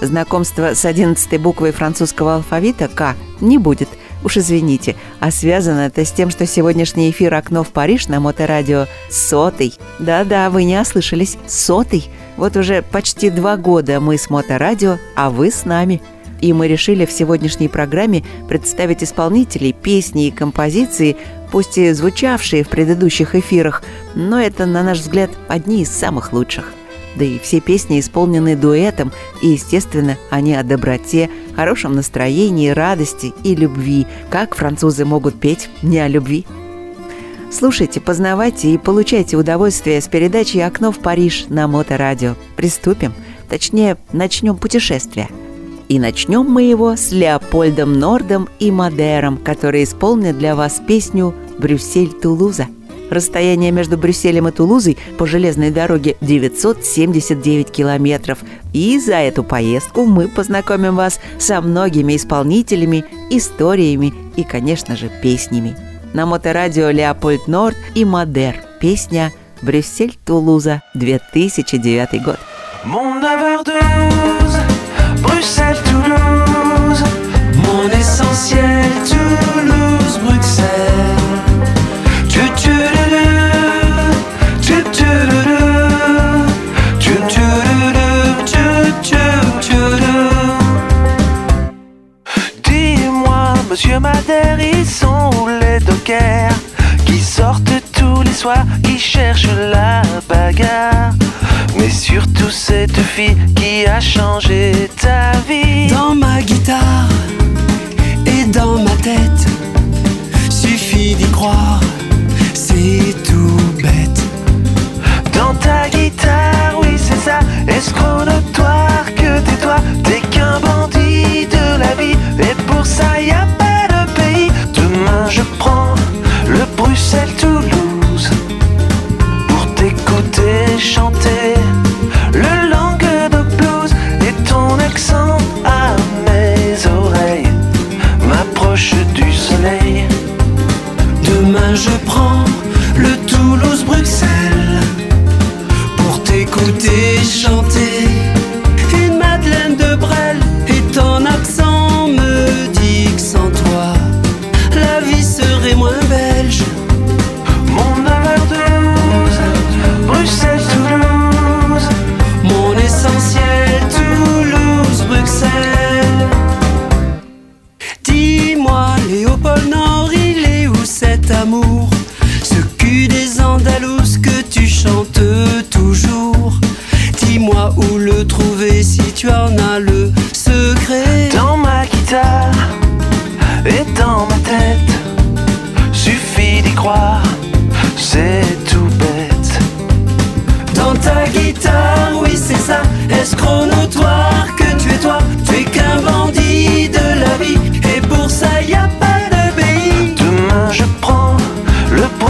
Знакомство с одиннадцатой буквой французского алфавита «К» не будет. Уж извините, а связано это с тем, что сегодняшний эфир «Окно в Париж» на Моторадио сотый. Да-да, вы не ослышались, сотый. Вот уже почти два года мы с Моторадио, а вы с нами – и мы решили в сегодняшней программе представить исполнителей, песни и композиции, пусть и звучавшие в предыдущих эфирах, но это, на наш взгляд, одни из самых лучших. Да и все песни исполнены дуэтом, и, естественно, они о доброте, хорошем настроении, радости и любви. Как французы могут петь не о любви? Слушайте, познавайте и получайте удовольствие с передачей «Окно в Париж» на Моторадио. Приступим. Точнее, начнем путешествие – и начнем мы его с Леопольдом Нордом и Мадером, которые исполнят для вас песню «Брюссель-Тулуза». Расстояние между Брюсселем и Тулузой по железной дороге 979 километров. И за эту поездку мы познакомим вас со многими исполнителями, историями и, конечно же, песнями. На моторадио Леопольд Норд и Мадер. Песня «Брюссель-Тулуза», 2009 год. Mon Bruxelles, Toulouse, mon essentiel, Toulouse, Ils sont où les dockers qui sortent tous les soirs, qui cherchent la bagarre? Mais surtout cette fille qui a changé ta vie. Dans ma guitare et dans ma tête, suffit d'y croire, c'est tout bête. Dans ta guitare, oui c'est ça, escroc notoire que t'es toi, t'es qu'un bandit de la vie, et pour ça y a pas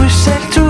seul tout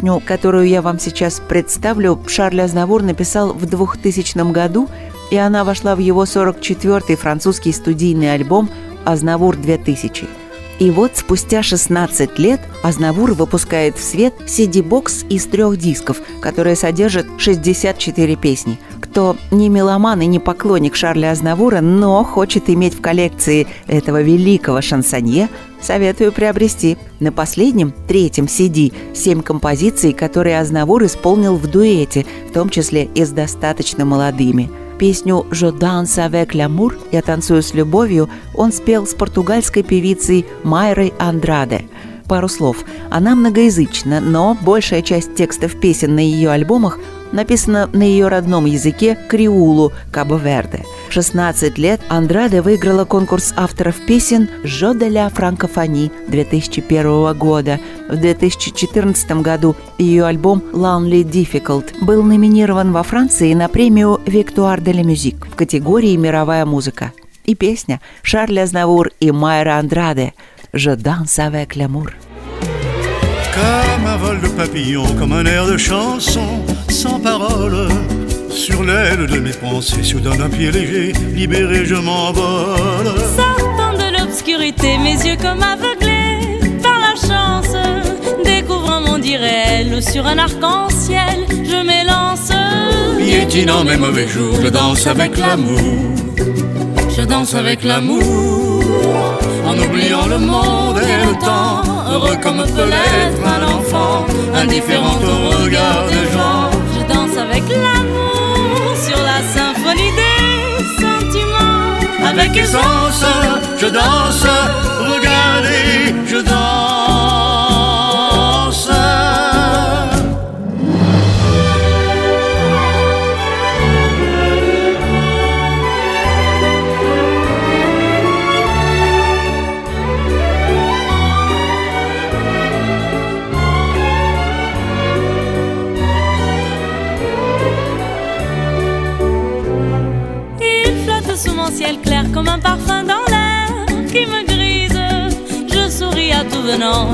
Песню, которую я вам сейчас представлю, Шарль Азнавур написал в 2000 году, и она вошла в его 44-й французский студийный альбом «Азнавур 2000». И вот спустя 16 лет Азнавур выпускает в свет CD-бокс из трех дисков, которые содержат 64 песни. Кто не меломан и не поклонник Шарля Азнавура, но хочет иметь в коллекции этого великого шансонье, советую приобрести. На последнем, третьем CD, семь композиций, которые Азнавур исполнил в дуэте, в том числе и с достаточно молодыми – Песню «Je danse avec l'amour» «Я танцую с любовью» он спел с португальской певицей Майрой Андраде. Пару слов. Она многоязычна, но большая часть текстов песен на ее альбомах написана на ее родном языке криулу Кабо-Верде. В 16 лет Андраде выиграла конкурс авторов песен «Жо де ля франкофони» 2001 года. В 2014 году ее альбом «Lonely Difficult» был номинирован во Франции на премию «Victoire de la Musique» в категории «Мировая музыка». И песня Шарль Азнавур и Майра Андраде «Je danse avec l'amour». Comme un vol de papillon, comme un air de chanson, sans parole. Sur l'aile de mes pensées, soudain d'un pied léger, libéré, je m'envole. Sortant de l'obscurité, mes yeux comme aveuglés par la chance, découvrant mon réel sur un arc-en-ciel, je m'élance. Piétinant mes mauvais jours, je danse avec l'amour. Je danse avec l'amour, en oubliant le monde et le temps, heureux comme peut l'être un enfant, indifférent au regard des Avec essence, je danse, regardez,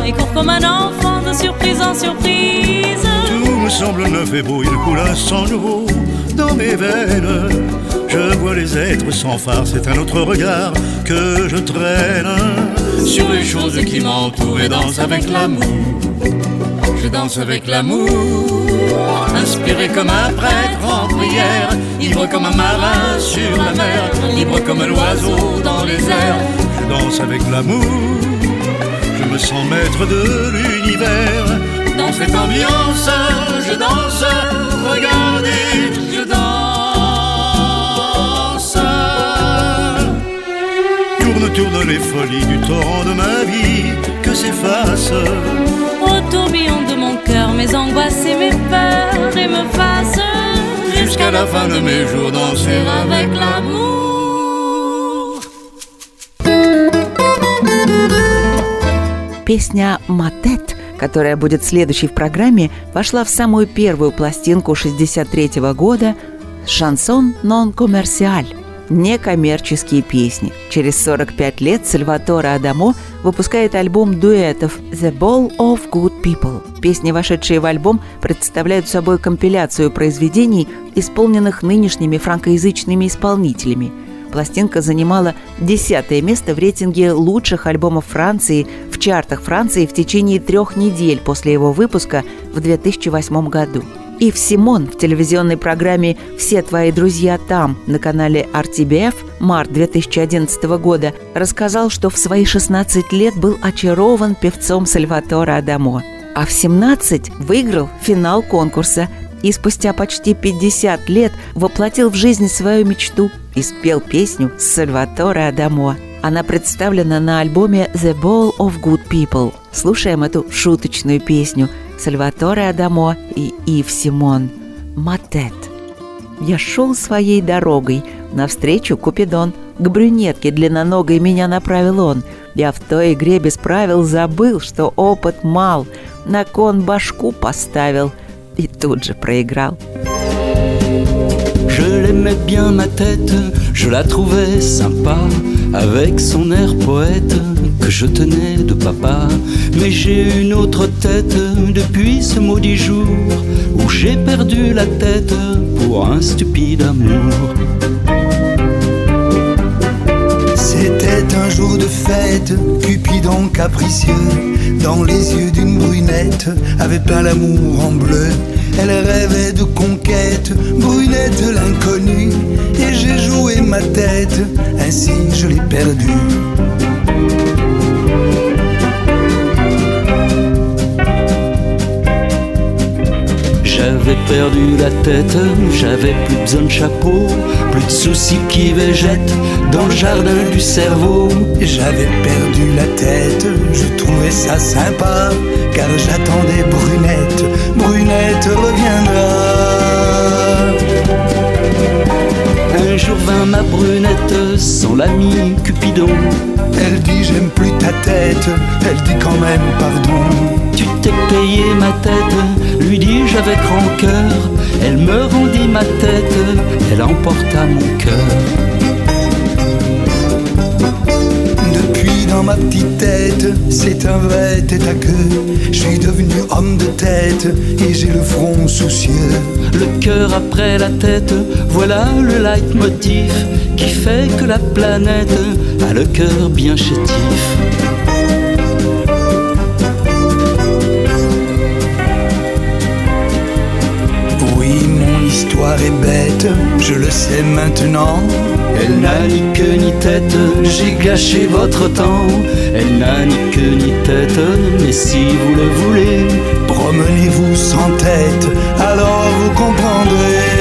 et cours comme un enfant de surprise en surprise. Tout me semble neuf et beau, il coule un sang nouveau dans mes veines. Je vois les êtres sans phare, c'est un autre regard que je traîne sur les choses qui m'entourent et danse avec l'amour. Je danse avec l'amour, inspiré comme un prêtre en prière, ivre comme un marin sur la mer, libre comme l'oiseau dans les airs. Je danse avec l'amour, me sens maître de l'univers. Dans cette ambiance, je danse, regardez, je danse. Tourne, tourne les folies du torrent de ma vie que s'efface. Au tourbillon de mon cœur, mes angoisses et mes peurs et me fassent Jusqu'à la fin de mes jours, danser avec l'amour. Песня «Матет», которая будет следующей в программе, вошла в самую первую пластинку 63 года «Шансон нон коммерциаль» – некоммерческие песни. Через 45 лет Сальваторе Адамо выпускает альбом дуэтов «The Ball of Good People». Песни, вошедшие в альбом, представляют собой компиляцию произведений, исполненных нынешними франкоязычными исполнителями – Пластинка занимала десятое место в рейтинге лучших альбомов Франции в чартах Франции в течение трех недель после его выпуска в 2008 году. Ив Симон в телевизионной программе «Все твои друзья там» на канале RTBF март 2011 года рассказал, что в свои 16 лет был очарован певцом Сальваторе Адамо, а в 17 выиграл финал конкурса и спустя почти 50 лет воплотил в жизнь свою мечту и спел песню Сальваторе Адамо. Она представлена на альбоме «The Ball of Good People». Слушаем эту шуточную песню Сальваторе Адамо и Ив Симон «Матет». Я шел своей дорогой, навстречу Купидон. К брюнетке длинноногой меня направил он. Я в той игре без правил забыл, что опыт мал. На кон башку поставил и тут же проиграл. Je l'aimais bien ma tête, je la trouvais sympa, avec son air poète que je tenais de papa. Mais j'ai une autre tête depuis ce maudit jour où j'ai perdu la tête pour un stupide amour. C'était un jour de fête, Cupidon capricieux, dans les yeux d'une brunette, avait peint l'amour en bleu. Elle rêvait de conquête, brunette l'inconnue, et j'ai joué ma tête, ainsi je l'ai perdue. J'avais perdu la tête, j'avais plus besoin de chapeau, plus de soucis qui végètent dans le jardin du cerveau. J'avais perdu la tête, je trouvais ça sympa, car j'attendais Brunette, Brunette reviendra. Un jour vint ma brunette, son l'ami Cupidon. Elle dit j'aime plus ta tête, elle dit quand même pardon. Tu t'es payé ma tête, lui dis-je avec rancœur. Elle me rendit ma tête, elle emporta mon cœur. Depuis dans ma petite tête, c'est un vrai tête à queue. Je suis devenu homme de tête et j'ai le front soucieux. Le cœur après la tête, voilà le leitmotiv qui fait que la planète a le cœur bien chétif. Est bête, je le sais maintenant. Elle n'a ni queue ni tête, j'ai gâché votre temps. Elle n'a ni queue ni tête, mais si vous le voulez, Promenez-vous sans tête, alors vous comprendrez.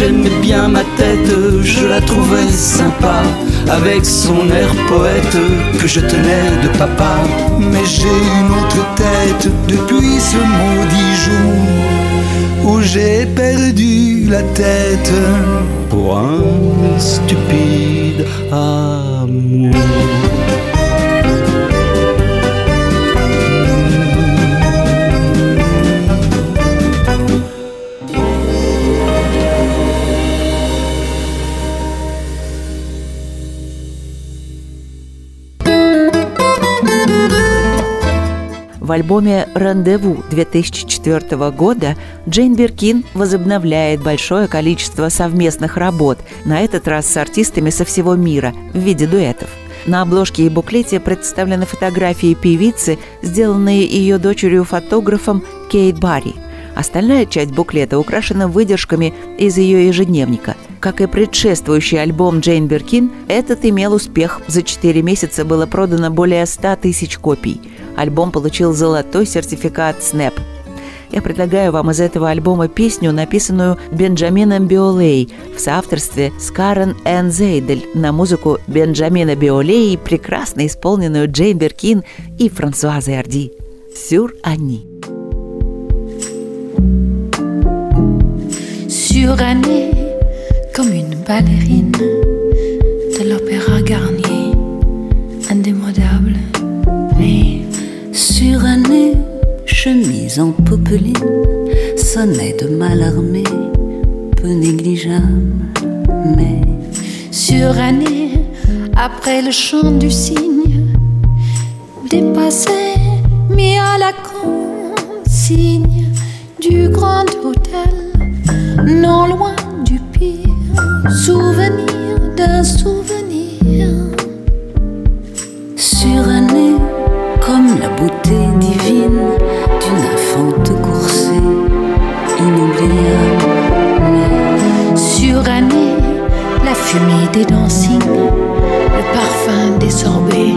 J'aimais bien ma tête, je la trouvais sympa, avec son air poète que je tenais de papa. Mais j'ai une autre tête depuis ce maudit jour où j'ai perdu la tête. Pour un stupide amour. В альбоме «Рандеву» 2004 года Джейн Биркин возобновляет большое количество совместных работ, на этот раз с артистами со всего мира в виде дуэтов. На обложке и буклете представлены фотографии певицы, сделанные ее дочерью-фотографом Кейт Барри. Остальная часть буклета украшена выдержками из ее ежедневника. Как и предшествующий альбом Джейн Биркин, этот имел успех. За 4 месяца было продано более 100 тысяч копий. Альбом получил золотой сертификат Snap. Я предлагаю вам из этого альбома песню, написанную Бенджамином Биолей в соавторстве с Карен Энн Зейдель на музыку Бенджамина Биолей, прекрасно исполненную Джейн Беркин и Франсуазой Арди. «Сюр Ани». surannée comme une ballerine chemise en popeline, sonnet de malarmé, peu négligeable, mais surannée après le chant du cygne, dépassé, mis à la consigne du grand hôtel non loin du pire souvenir d'un souvenir des dancing le parfum des sorbets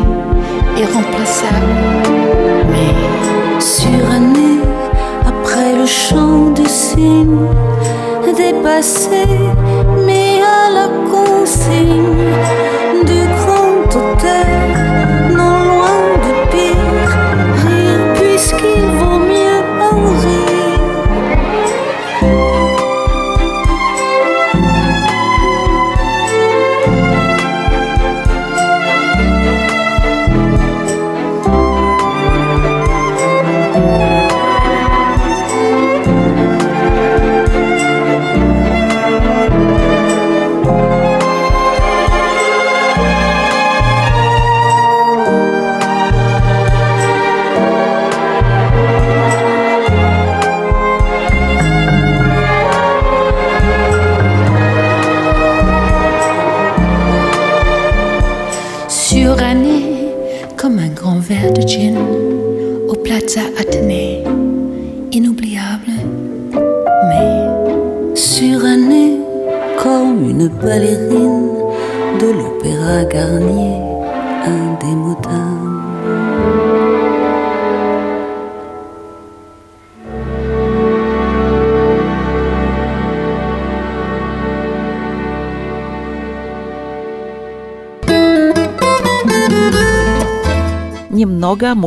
irremplaçable mais suranné après le chant du cygne dépassé, mais à la consigne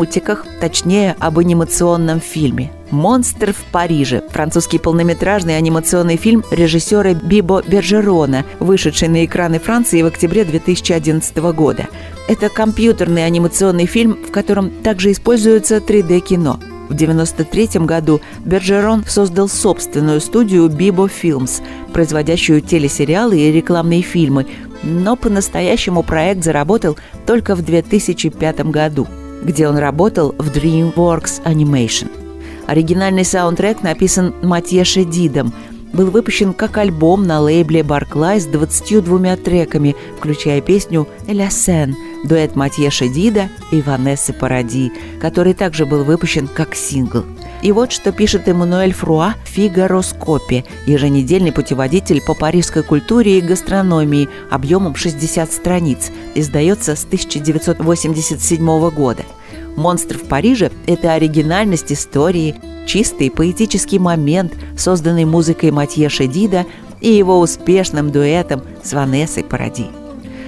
мультиках, точнее, об анимационном фильме. «Монстр в Париже» – французский полнометражный анимационный фильм режиссера Бибо Бержерона, вышедший на экраны Франции в октябре 2011 года. Это компьютерный анимационный фильм, в котором также используется 3D-кино. В 1993 году Бержерон создал собственную студию Bibo Films, производящую телесериалы и рекламные фильмы, но по-настоящему проект заработал только в 2005 году, где он работал в DreamWorks Animation. Оригинальный саундтрек написан Матье Шедидом, был выпущен как альбом на лейбле Barclay с 22 треками, включая песню «Ля Сен», дуэт Матье Шедида и Ванессы Паради, который также был выпущен как сингл. И вот что пишет Эммануэль Фруа в «Фигароскопе» – еженедельный путеводитель по парижской культуре и гастрономии объемом 60 страниц, издается с 1987 года. «Монстр в Париже» – это оригинальность истории, чистый поэтический момент, созданный музыкой Матье Шедида и его успешным дуэтом с Ванессой Паради.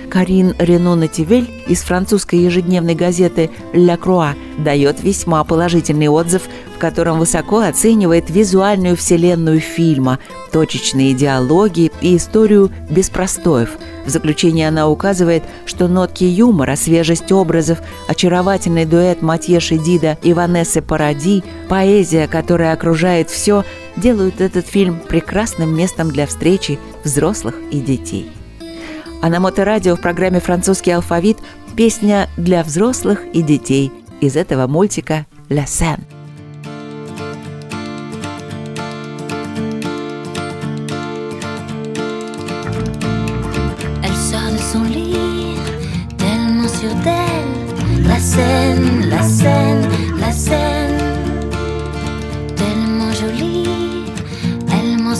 Карин Рено Нативель из французской ежедневной газеты «Ля Круа» дает весьма положительный отзыв, в котором высоко оценивает визуальную вселенную фильма, точечные диалоги и историю без простоев. В заключение она указывает, что нотки юмора, свежесть образов, очаровательный дуэт Матье Шедида и Ванессы Паради, поэзия, которая окружает все, делают этот фильм прекрасным местом для встречи взрослых и детей. А на моторадио в программе «Французский алфавит» песня для взрослых и детей из этого мультика «Ля Сен». La scène, la scène, la scène. Tellement jolie, elle m'en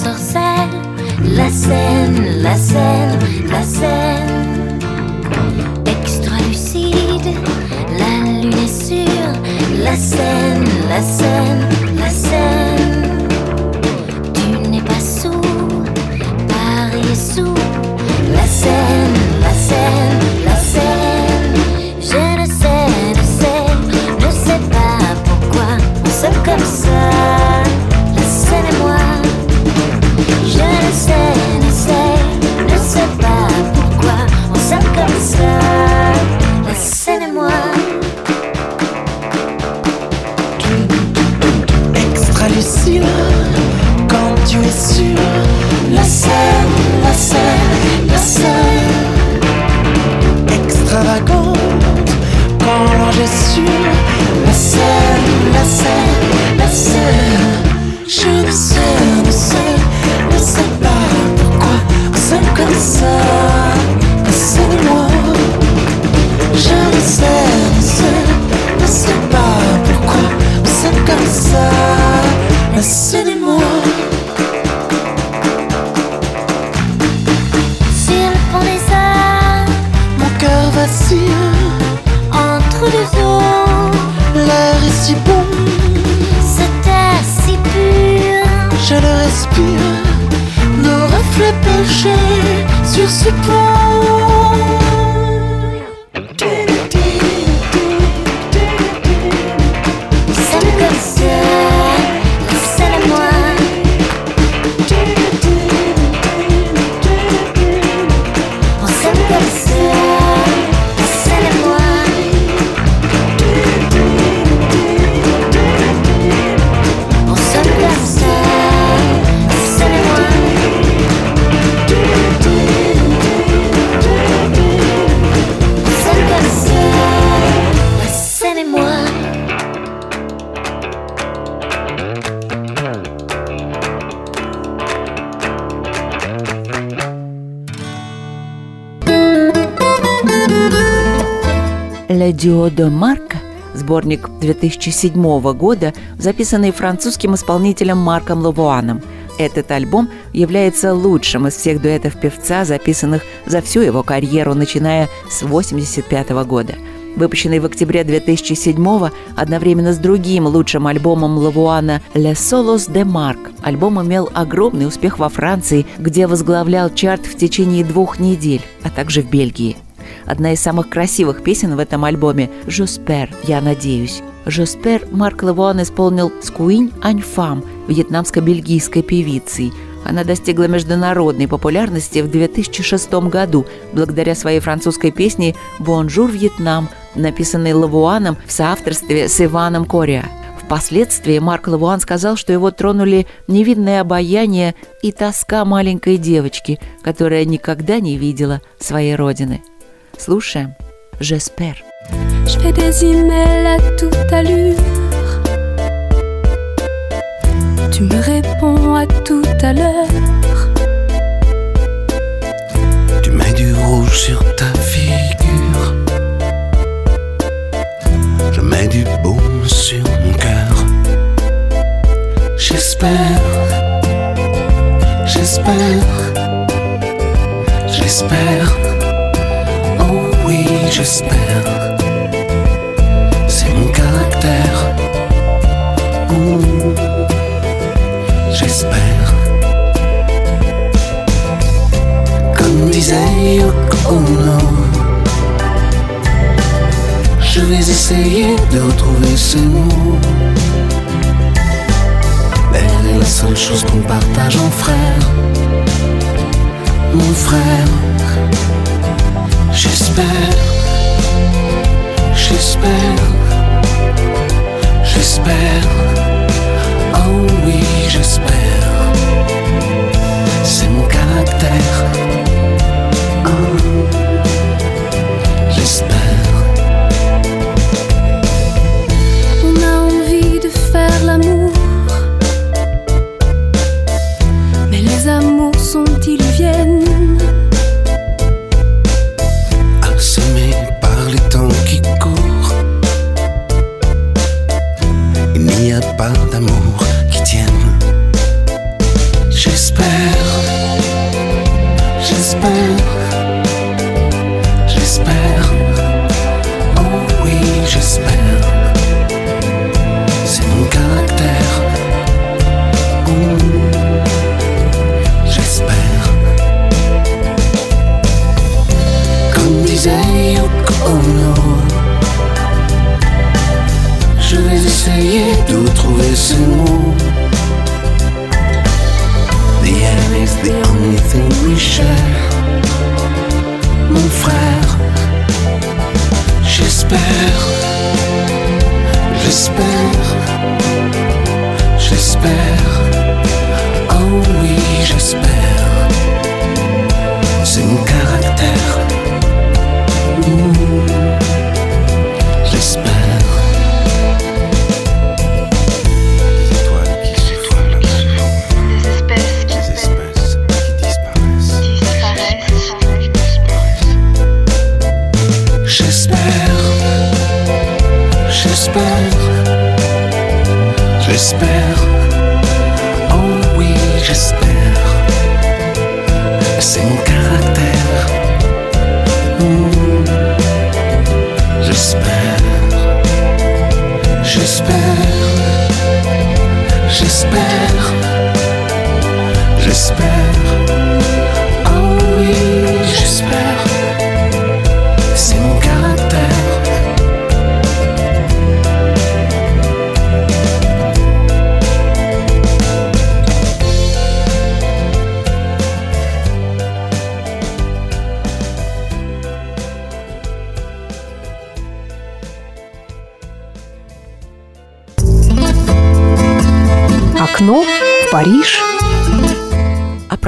la scène, la scène. Extra lucide, la lune est sûre. La scène, la scène, scène, la scène, la. Extravagante quand l'ange est sûr. La scène, la scène, la scène. Je ne sais, ne sais, ne sais pas pourquoi on s'aime comme ça. Moi. Je ne sais, ne sais, ne sais pas pourquoi on s'aime comme ça. La Nos reflets penchés sur ce pont. «Le Duo de Marc» сборник 2007 года, записанный французским исполнителем Марком Лавуаном. Этот альбом является лучшим из всех дуэтов певца, записанных за всю его карьеру, начиная с 1985 года – выпущенный в октябре 2007 одновременно с другим лучшим альбомом Лавуана «Le Solos de Marc». Альбом имел огромный успех во Франции, где возглавлял чарт в течение двух недель, а также в Бельгии. Одна из самых красивых песен в этом альбоме «J'espère» – «Я надеюсь». «J'espère» Марк Лавуан исполнил с Anh Pham, вьетнамско-бельгийской певицей – она достигла международной популярности в 2006 году благодаря своей французской песне «Bonjour, Vietnam», написанной Лавуаном в соавторстве с Иваном Кориа. Впоследствии Марк Лавуан сказал, что его тронули невинное обаяние и тоска маленькой девочки, которая никогда не видела своей родины. Слушаем «J'espère». Je fais des emails à toute allure Tu me réponds à tout à l'heure Tu mets du rouge sur ta figure Je mets du baume sur mon cœur. J'espère, j'espère, j'espère. J'espère. C'est mon caractère. J'espère. Comme disait Yoko Ono. Je vais essayer de retrouver ces mots. Elle est la seule chose qu'on partage en frère. Mon frère, j'espère, j'espère, j'espère. Oh oui, j'espère. C'est mon caractère. whisper J'espère. J'espère. J'espère. J'espère.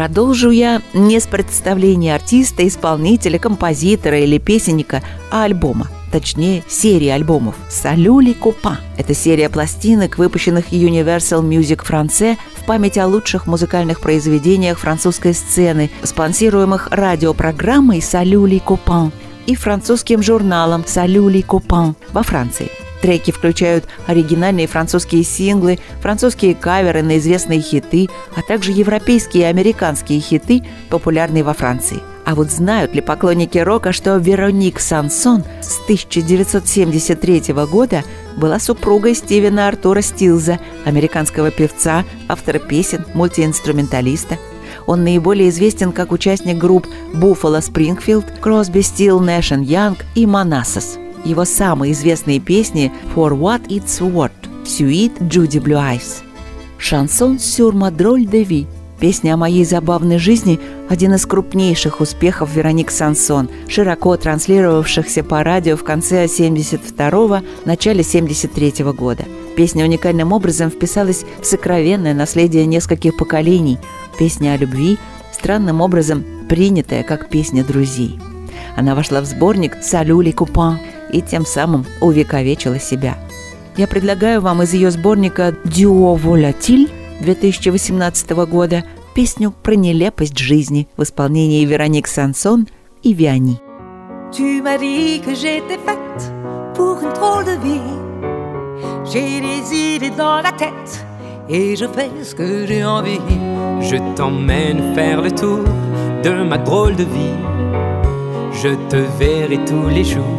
Продолжу я не с представления артиста, исполнителя, композитора или песенника, а альбома. Точнее, серии альбомов «Салюли Купа». Это серия пластинок, выпущенных Universal Music France в память о лучших музыкальных произведениях французской сцены, спонсируемых радиопрограммой «Салюли Купан» и французским журналом «Салюли Купан» во Франции. Треки включают оригинальные французские синглы, французские каверы на известные хиты, а также европейские и американские хиты, популярные во Франции. А вот знают ли поклонники рока, что Вероник Сансон с 1973 года была супругой Стивена Артура Стилза, американского певца, автора песен, мультиинструменталиста. Он наиболее известен как участник групп Buffalo Springfield, Crosby, Still, Nash Young и Manassas. Его самые известные песни «For What It's Worth», «Suite», «Judy Blue Eyes». «Шансон drôle de vie» Песня о моей забавной жизни – один из крупнейших успехов Вероник Сансон, широко транслировавшихся по радио в конце 72-го, начале 73-го года. Песня уникальным образом вписалась в сокровенное наследие нескольких поколений. Песня о любви, странным образом принятая как песня друзей. Она вошла в сборник «Салюли Купан» и тем самым увековечила себя. Я предлагаю вам из ее сборника «Duo Volatile» 2018 года песню про нелепость жизни в исполнении Вероник Сансон и Виани. Tu m'as dit que j'étais faite pour une drôle de vie. J'ai des idées dans la tête et je fais ce que j'ai envie. Je t'emmène faire le tour de ma drôle de vie. Je te verrai tous les jours.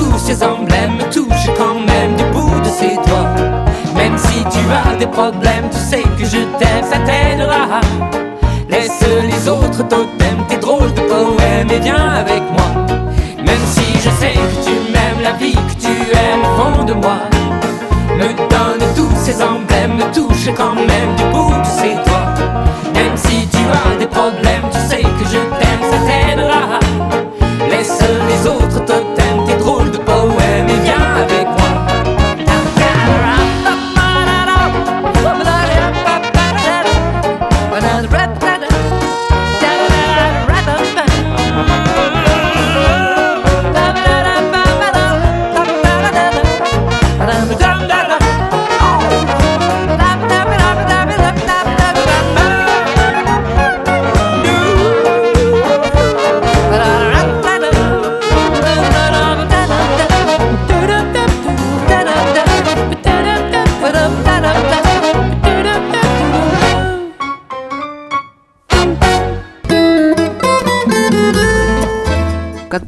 tous ces emblèmes, me touche quand même du bout de ses doigts. Même si tu as des problèmes, tu sais que je t'aime, ça t'aidera. Laisse les autres totems, tes drôles de poèmes et viens avec moi. Même si je sais que tu m'aimes la vie, que tu aimes au fond de moi. Me donne tous ces emblèmes, me touche quand même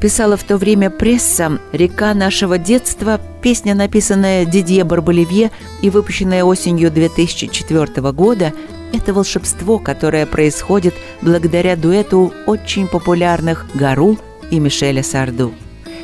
писала в то время пресса, «Река нашего детства» – песня, написанная Дидье Барболивье и выпущенная осенью 2004 года – это волшебство, которое происходит благодаря дуэту очень популярных Гару и Мишеля Сарду.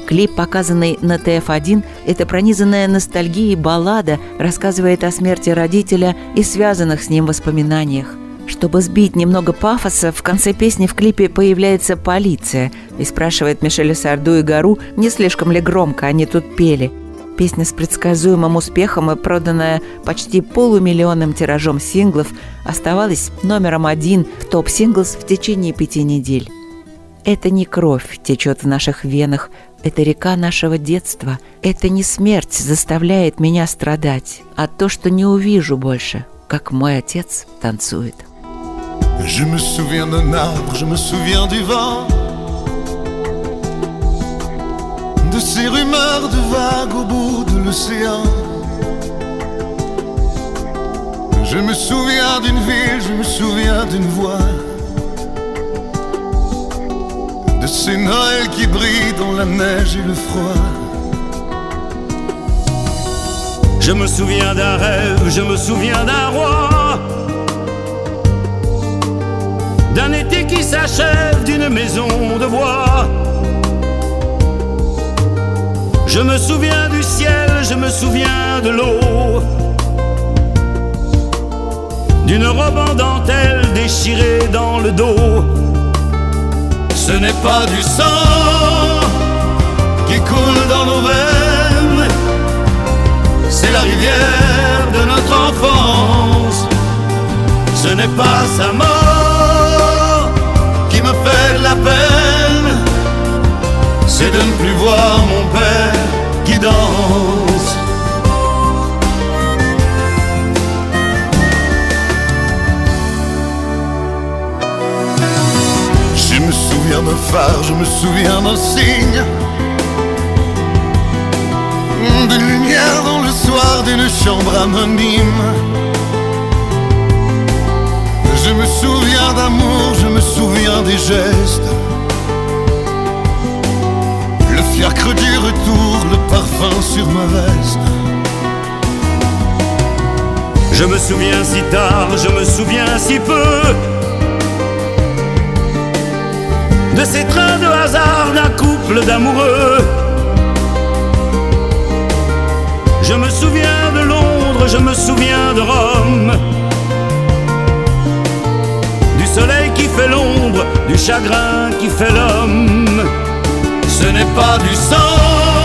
Клип, показанный на ТФ-1, это пронизанная ностальгией баллада, рассказывает о смерти родителя и связанных с ним воспоминаниях. Чтобы сбить немного пафоса, в конце песни в клипе появляется полиция и спрашивает Мишеля Сарду и Гару, не слишком ли громко они тут пели. Песня с предсказуемым успехом и проданная почти полумиллионным тиражом синглов оставалась номером один в Top Singles в течение пяти недель. Это не кровь течет в наших венах, это река нашего детства. Это не смерть заставляет меня страдать, а то, что не увижу больше, как мой отец танцует. Je me souviens d'un arbre, je me souviens du vent, de ces rumeurs de vagues au bout de l'océan. Je me souviens d'une ville, je me souviens d'une voix, de ces Noëls qui brillent dans la neige et le froid. Je me souviens d'un rêve, je me souviens d'un roi. D'un été qui s'achève, d'une maison de bois. Je me souviens du ciel, je me souviens de l'eau. D'une robe en dentelle déchirée dans le dos. Ce n'est pas du sang qui coule dans nos veines, c'est la rivière de notre enfance. Ce n'est pas sa mort c'est de ne plus voir mon père qui danse. Je me souviens d'un phare, je me souviens d'un signe. Des lumières dans le soir d'une chambre anonyme. Je me souviens d'amour, je me souviens des gestes. Du retour, le parfum sur ma veste. Je me souviens si tard, je me souviens si peu de ces trains de hasard d'un couple d'amoureux. Je me souviens de Londres, je me souviens de Rome. Du soleil qui fait l'ombre, du chagrin qui fait l'homme. Ce n'est pas du sang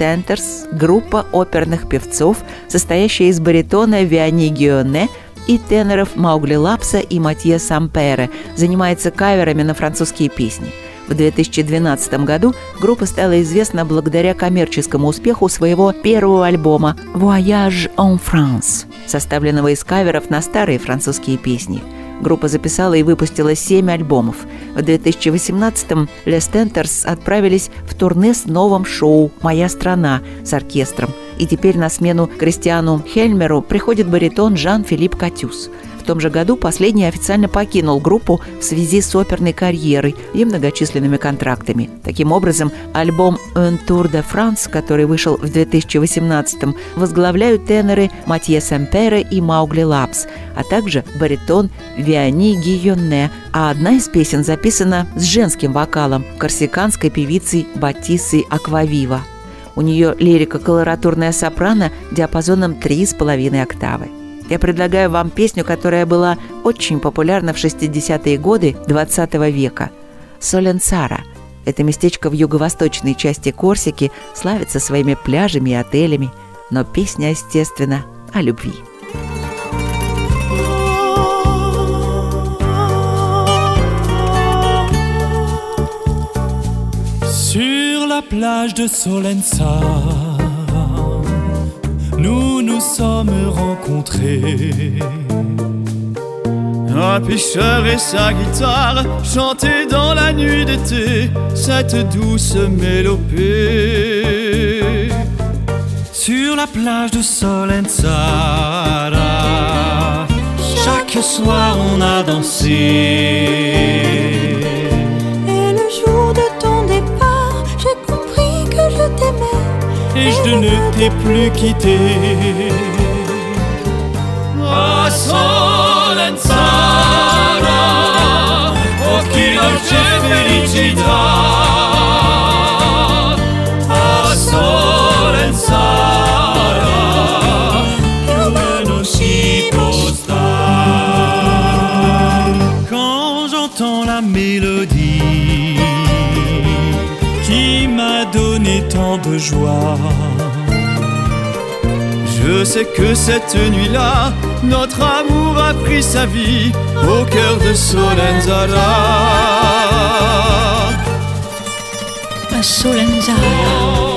Les Стентерс – группа оперных певцов, состоящая из баритона Виани Гионе и теноров Маугли Лапса и Матье Сампере, занимается каверами на французские песни. В 2012 году группа стала известна благодаря коммерческому успеху своего первого альбома «Voyage en France», составленного из каверов на старые французские песни – Группа записала и выпустила семь альбомов. В 2018-м Les Stenters отправились в турне с новым шоу «Моя страна» с оркестром. И теперь на смену Кристиану Хельмеру приходит баритон Жан-Филипп Катюс. Том же году последний официально покинул группу в связи с оперной карьерой и многочисленными контрактами. Таким образом, альбом «Un Tour de France», который вышел в 2018-м, возглавляют теноры Матье Семпере и Маугли Лапс, а также баритон Виани Гийонне, а одна из песен записана с женским вокалом корсиканской певицей Батиссой Аквавива. У нее лирика-колоратурная сопрано диапазоном 3,5 октавы. Я предлагаю вам песню, которая была очень популярна в 60-е годы 20 века. «Соленцара». Это местечко в юго-восточной части Корсики славится своими пляжами и отелями, но песня, естественно, о любви. Sur la plage de Solensa, nous nous sommes rencontrés. Un pêcheur et sa guitare chantaient dans la nuit d'été cette douce mélopée. Sur la plage de Solenzara, chaque soir on a dansé. et je ne t'ai plus quitté. Solențara, ochilor ce fericiți ai. Je sais que cette nuit-là, notre amour a pris sa vie au cœur de Solenzara. Solenzara.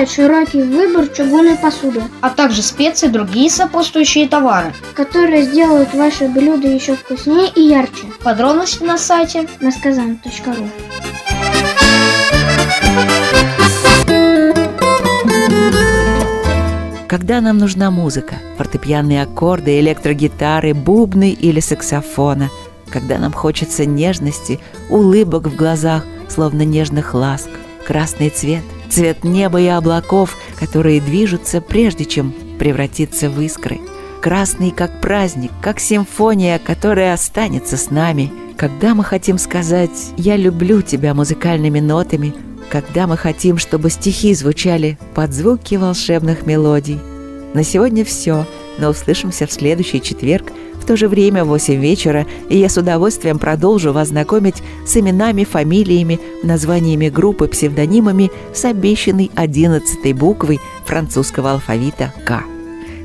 Предлагает широкий выбор чугунной посуды, а также специи и другие сопутствующие товары, которые сделают ваши блюда еще вкуснее и ярче. Подробности на сайте mosказан.ру Когда нам нужна музыка, фортепианные аккорды, электрогитары, бубны или саксофона, когда нам хочется нежности, улыбок в глазах, словно нежных ласк, красный цвет, цвет неба и облаков, которые движутся, прежде чем превратиться в искры, красный как праздник, как симфония, которая останется с нами, когда мы хотим сказать «я люблю тебя» музыкальными нотами, когда мы хотим, чтобы стихи звучали под звуки волшебных мелодий. На сегодня все, но услышимся в следующий четверг в то же время в 8 вечера, я с удовольствием продолжу вас знакомить с именами, фамилиями, названиями группы, псевдонимами с обещанной одиннадцатой буквой французского алфавита «К».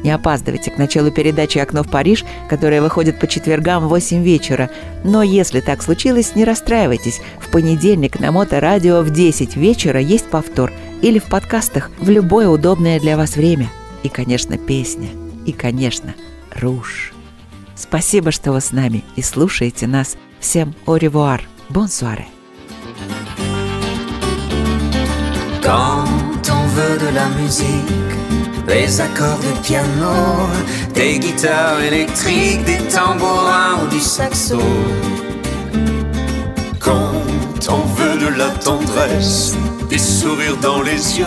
Не опаздывайте к началу передачи «Окно в Париж», которая выходит по четвергам в 8 вечера. Но если так случилось, не расстраивайтесь. В понедельник на Моторадио в 10 вечера есть повтор или в подкастах в любое удобное для вас время. И, конечно, песня. И, конечно, руж. Спасибо, что вы с нами и слушаете нас. Всем au revoir. Bonne soirée. Quand on veut de la musique, des accords de piano, des guitares électriques, des tambourins ou du saxo. Quand on veut de la tendresse, des sourires dans les yeux,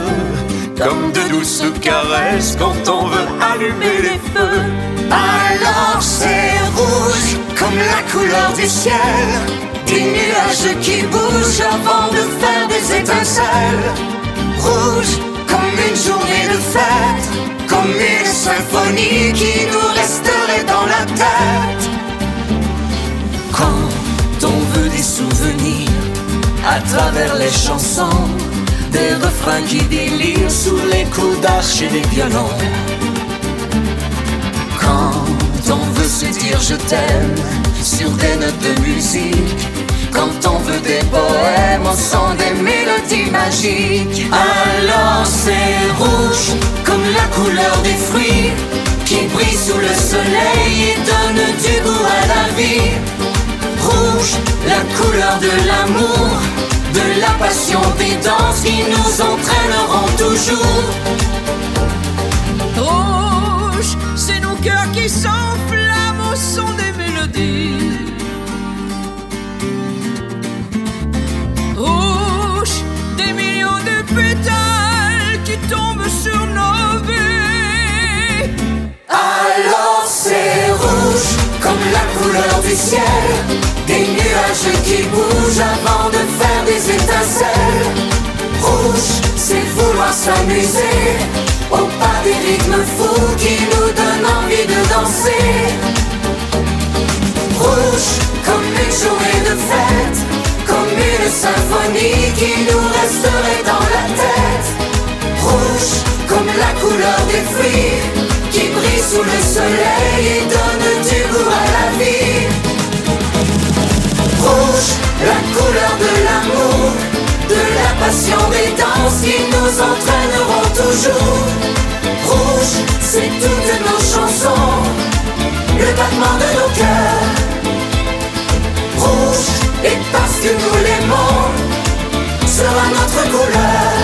comme de douces caresses, quand on veut allumer les feux. Alors c'est rouge comme la couleur du ciel, des nuages qui bougent avant de faire des étincelles. Rouge comme une journée de fête, comme une symphonie qui nous resterait dans la tête. Quand on veut des souvenirs à travers les chansons, des refrains qui délirent sous les coups d'arche et des violons. Quand on veut se dire je t'aime sur des notes de musique, quand on veut des poèmes au son des mélodies magiques, alors c'est rouge comme la couleur des fruits qui brillent sous le soleil et donne du goût à la vie. Rouge, la couleur de l'amour, de la passion des danses qui nous entraîneront toujours. Rouge, c'est nos cœurs qui s'enflamment au son des mélodies. Rouge, des millions de pétales qui tombent sur nos vies. Alors c'est rouge comme la couleur du ciel, des nuages qui bougent avant s'amuser au pas des rythmes fous qui nous donnent envie de danser. Rouge comme une journée de fête, comme une symphonie qui nous resterait dans la tête. Rouge comme la couleur des fruits qui brille sous le soleil et donne du goût à la vie. Rouge, la couleur de l'amour, de la passion des danses qui nous entraîneront toujours. Rouge, c'est toutes nos chansons, le battement de nos cœurs. Rouge, et parce que nous l'aimons, sera notre couleur.